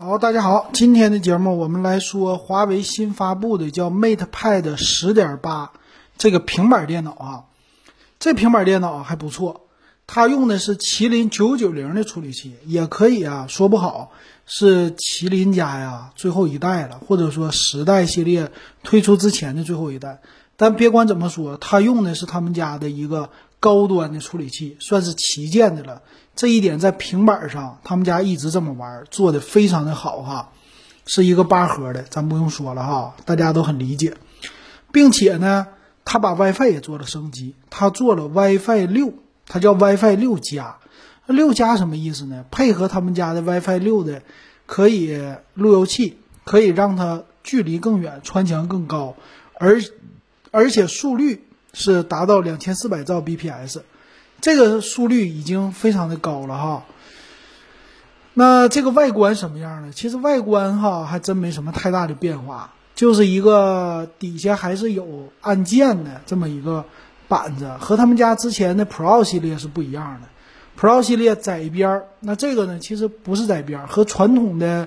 好，大家好，今天的节目我们来说华为新发布的叫 MatePad 十点八这个平板电脑啊。这平板电脑还不错，它用的是麒麟九九零的处理器，也可以啊，说不好是麒麟家呀最后一代了，或者说十代系列推出之前的最后一代。但别管怎么说，它用的是他们家的一个高端的处理器，算是旗舰的了。这一点在平板上，他们家一直这么玩，做的非常的好哈，是一个八核的，咱不用说了哈，大家都很理解，并且呢，他把 WiFi 也做了升级，他做了 WiFi 六，它叫 WiFi 六加，六加什么意思呢？配合他们家的 WiFi 六的，可以路由器，可以让它距离更远，穿墙更高，而而且速率是达到两千四百兆 bps。这个速率已经非常的高了哈，那这个外观什么样呢？其实外观哈还真没什么太大的变化，就是一个底下还是有按键的这么一个板子，和他们家之前的 Pro 系列是不一样的。Pro 系列窄边儿，那这个呢其实不是窄边儿，和传统的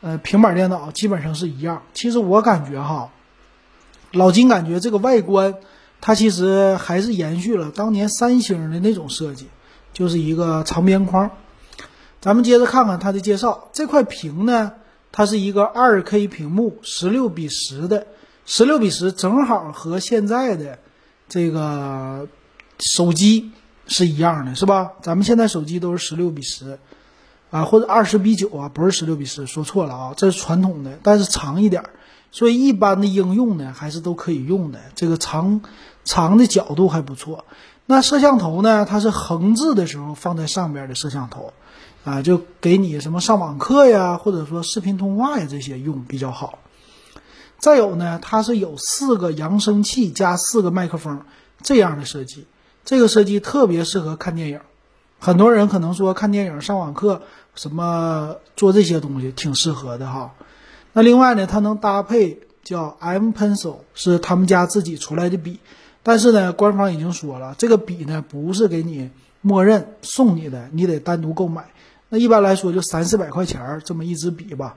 呃平板电脑基本上是一样。其实我感觉哈，老金感觉这个外观。它其实还是延续了当年三星的那种设计，就是一个长边框。咱们接着看看它的介绍。这块屏呢，它是一个二 K 屏幕，十六比十的，十六比十正好和现在的这个手机是一样的，是吧？咱们现在手机都是十六比十啊，或者二十比九啊，不是十六比十，说错了啊，这是传统的，但是长一点儿。所以一般的应用呢，还是都可以用的。这个长长的角度还不错。那摄像头呢，它是横置的时候放在上边的摄像头，啊，就给你什么上网课呀，或者说视频通话呀这些用比较好。再有呢，它是有四个扬声器加四个麦克风这样的设计，这个设计特别适合看电影。很多人可能说看电影、上网课什么做这些东西挺适合的哈。那另外呢，它能搭配叫 M Pencil，是他们家自己出来的笔，但是呢，官方已经说了，这个笔呢不是给你默认送你的，你得单独购买。那一般来说就三四百块钱这么一支笔吧。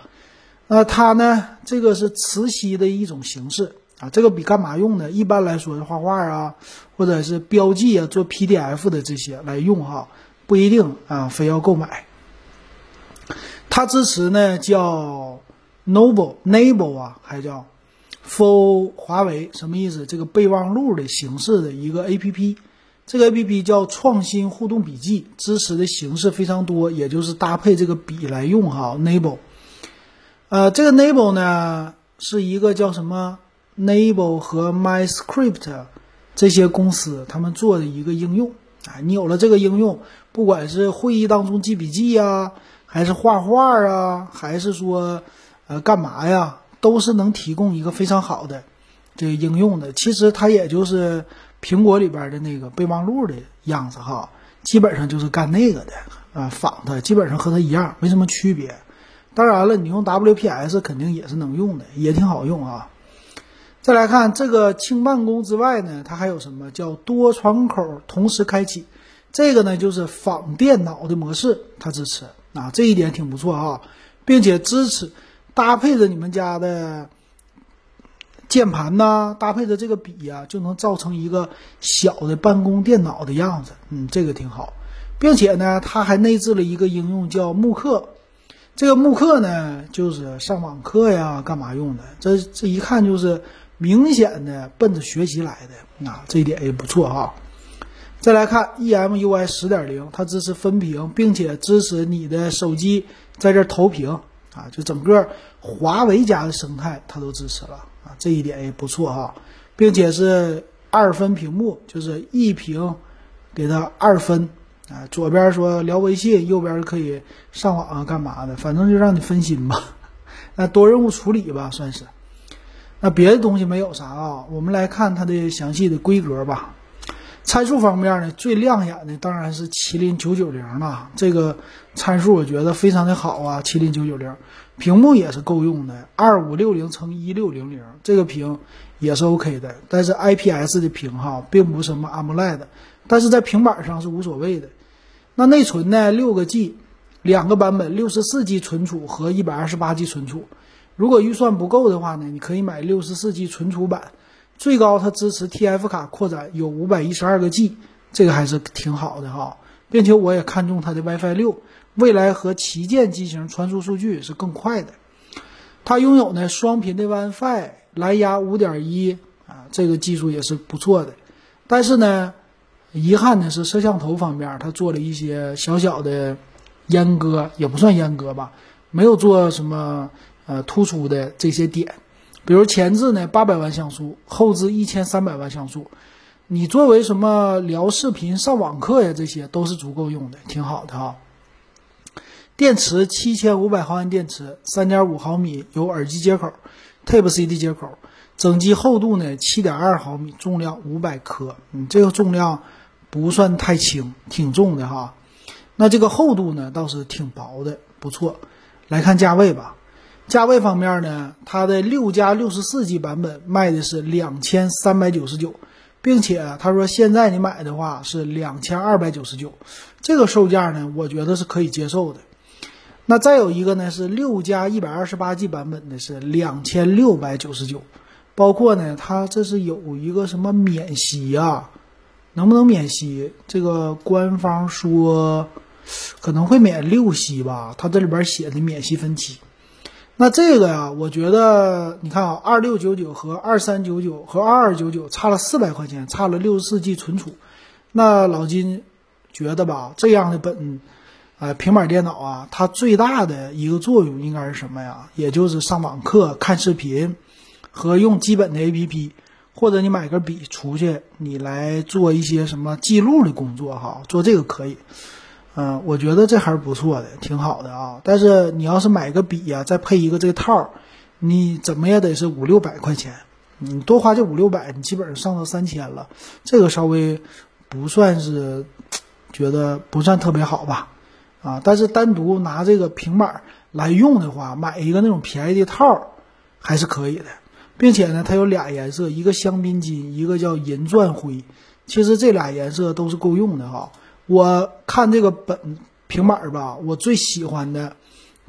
那它呢，这个是磁吸的一种形式啊。这个笔干嘛用呢？一般来说是画画啊，或者是标记啊，做 PDF 的这些来用哈，不一定啊，非要购买。它支持呢叫。Noble Noble 啊，还叫 For 华为什么意思？这个备忘录的形式的一个 A P P，这个 A P P 叫创新互动笔记，支持的形式非常多，也就是搭配这个笔来用哈。Noble，呃，这个 Noble 呢是一个叫什么 Noble 和 MyScript 这些公司他们做的一个应用啊。你有了这个应用，不管是会议当中记笔记呀，还是画画啊，还是说。呃，干嘛呀？都是能提供一个非常好的这个应用的。其实它也就是苹果里边的那个备忘录的样子哈，基本上就是干那个的啊，仿它，基本上和它一样，没什么区别。当然了，你用 WPS 肯定也是能用的，也挺好用啊。再来看这个轻办公之外呢，它还有什么叫多窗口同时开启？这个呢就是仿电脑的模式，它支持啊，这一点挺不错啊，并且支持。搭配着你们家的键盘呐，搭配着这个笔呀，就能造成一个小的办公电脑的样子。嗯，这个挺好，并且呢，它还内置了一个应用叫慕课。这个慕课呢，就是上网课呀，干嘛用的？这这一看就是明显的奔着学习来的啊，这一点也不错哈。再来看 EMUI 十点零，它支持分屏，并且支持你的手机在这投屏。啊，就整个华为家的生态，它都支持了啊，这一点也不错哈，并且是二分屏幕，就是一屏给它二分啊，左边说聊微信，右边可以上网啊，干嘛的，反正就让你分心吧，那多任务处理吧，算是。那别的东西没有啥啊，我们来看它的详细的规格吧。参数方面呢，最亮眼的当然是麒麟九九零了。这个参数我觉得非常的好啊，麒麟九九零，屏幕也是够用的，二五六零乘一六零零，这个屏也是 OK 的。但是 IPS 的屏哈，并不是什么 AMOLED，但是在平板上是无所谓的。那内存呢，六个 G，两个版本，六十四 G 存储和一百二十八 G 存储。如果预算不够的话呢，你可以买六十四 G 存储版，最高它支持 TF 卡扩展，有五百一十二个 G，这个还是挺好的哈。并且我也看中它的 WiFi 六，未来和旗舰机型传输数据是更快的。它拥有呢双频的 WiFi，蓝牙五点一啊，这个技术也是不错的。但是呢，遗憾的是摄像头方面，它做了一些小小的阉割，也不算阉割吧，没有做什么呃突出的这些点。比如前置呢八百万像素，后置一千三百万像素，你作为什么聊视频、上网课呀，这些都是足够用的，挺好的哈。电池七千五百毫安电池，三点五毫米有耳机接口，Type C 的接口，整机厚度呢七点二毫米，重量五百克，嗯，这个重量不算太轻，挺重的哈。那这个厚度呢倒是挺薄的，不错。来看价位吧，价位方面呢，它的六加六十四 G 版本卖的是两千三百九十九，并且他说现在你买的话是两千二百九十九，这个售价呢，我觉得是可以接受的。那再有一个呢，是六加一百二十八 G 版本的，是两千六百九十九，包括呢，它这是有一个什么免息啊？能不能免息？这个官方说可能会免六息吧，它这里边写的免息分期。那这个呀，我觉得你看啊，二六九九和二三九九和二二九九差了四百块钱，差了六十四 G 存储。那老金觉得吧，这样的本。呃，平板电脑啊，它最大的一个作用应该是什么呀？也就是上网课、看视频，和用基本的 APP，或者你买个笔出去，你来做一些什么记录的工作哈，做这个可以。嗯，我觉得这还是不错的，挺好的啊。但是你要是买个笔呀，再配一个这个套，你怎么也得是五六百块钱。你多花这五六百，你基本上上到三千了，这个稍微不算是，觉得不算特别好吧。啊，但是单独拿这个平板来用的话，买一个那种便宜的套还是可以的，并且呢，它有俩颜色，一个香槟金，一个叫银钻灰。其实这俩颜色都是够用的哈。我看这个本平板吧，我最喜欢的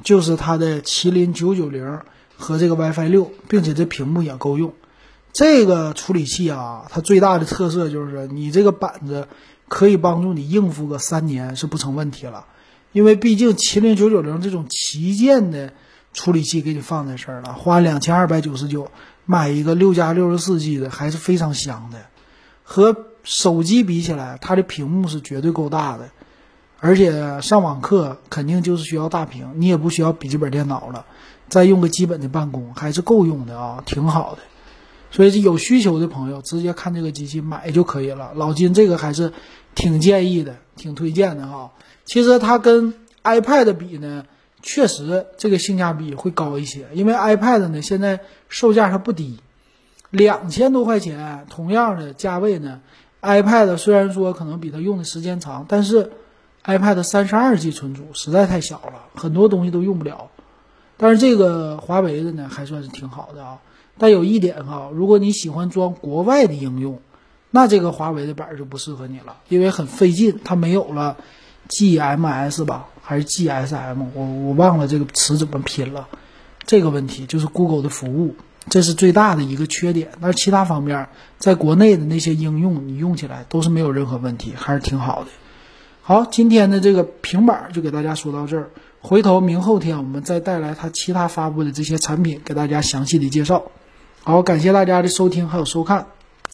就是它的麒麟九九零和这个 WiFi 六，并且这屏幕也够用。这个处理器啊，它最大的特色就是你这个板子可以帮助你应付个三年是不成问题了。因为毕竟麒麟九九零这种旗舰的处理器给你放在这儿了，花两千二百九十九买一个六加六十四 G 的还是非常香的。和手机比起来，它的屏幕是绝对够大的，而且上网课肯定就是需要大屏，你也不需要笔记本电脑了，再用个基本的办公还是够用的啊，挺好的。所以有需求的朋友直接看这个机器买就可以了。老金这个还是挺建议的，挺推荐的哈。其实它跟 iPad 比呢，确实这个性价比会高一些，因为 iPad 呢现在售价它不低，两千多块钱，同样的价位呢，iPad 虽然说可能比它用的时间长，但是 iPad 三十二 G 存储实在太小了，很多东西都用不了。但是这个华为的呢还算是挺好的啊，但有一点哈，如果你喜欢装国外的应用，那这个华为的板就不适合你了，因为很费劲，它没有了。GMS 吧，还是 GSM？我我忘了这个词怎么拼了。这个问题就是 Google 的服务，这是最大的一个缺点。但是其他方面，在国内的那些应用，你用起来都是没有任何问题，还是挺好的。好，今天的这个平板就给大家说到这儿。回头明后天我们再带来它其他发布的这些产品，给大家详细的介绍。好，感谢大家的收听还有收看。